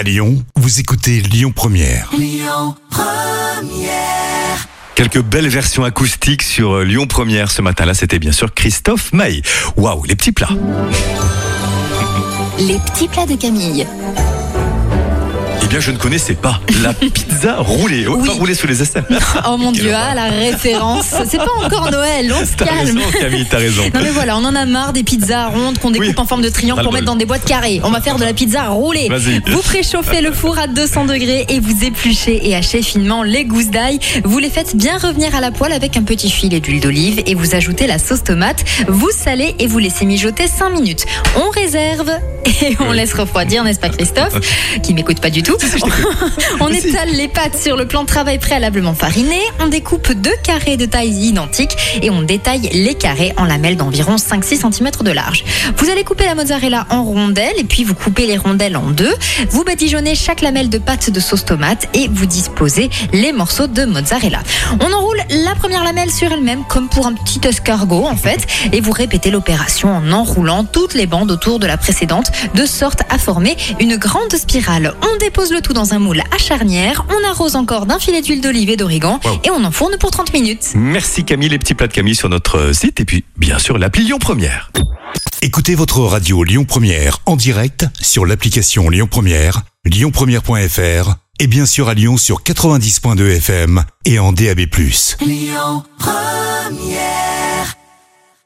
À Lyon, vous écoutez Lyon Première. Quelques belles versions acoustiques sur euh, Lyon Première ce matin-là, c'était bien sûr Christophe Maé. Waouh, les petits plats. Les petits plats de Camille. Bien, je ne connaissais pas la pizza roulée. Oh, Oui. Pas roulée sous les aisselles. Oh mon dieu, ah, la référence. C'est pas encore Noël, on se calme. raison, Camille, t'as raison. Non mais voilà, on en a marre des pizzas rondes qu'on découpe Oui. en forme de triangle pour mettre dans des boîtes carrées. On va faire de la pizza roulée. Vas-y. Vous préchauffez le four à 200 degrés et vous épluchez et hachez finement les gousses d'ail. Vous les faites bien revenir à la poêle avec un petit filet d'huile d'olive et vous ajoutez la sauce tomate. Vous salez et vous laissez mijoter 5 minutes. On réserve et on laisse refroidir, n'est-ce pas Christophe? Qui m'écoute pas du tout. On Si, étale les pâtes sur le plan de travail préalablement fariné. On découpe deux carrés de taille identique et on détaille les carrés en lamelles d'environ 5-6 cm de large. Vous allez couper la mozzarella en rondelles et puis vous coupez les rondelles en deux. Vous badigeonnez chaque lamelle de pâte de sauce tomate et vous disposez les morceaux de mozzarella. On enroule la première lamelle sur elle-même comme pour un petit escargot en fait et vous répétez l'opération en enroulant toutes les bandes autour de la précédente de sorte à former une grande spirale. On dépose le tout dans un moule à charnière, on arrose encore d'un filet d'huile d'olive et d'origan Wow. et on enfourne pour 30 minutes. Merci Camille, les petits plats de Camille sur notre euh, site et puis bien sûr l'appli Lyon Première. Écoutez votre radio Lyon Première en direct sur l'application Lyon Première, lyonpremière.fr et bien sûr à Lyon sur 90.2 FM et en DAB+.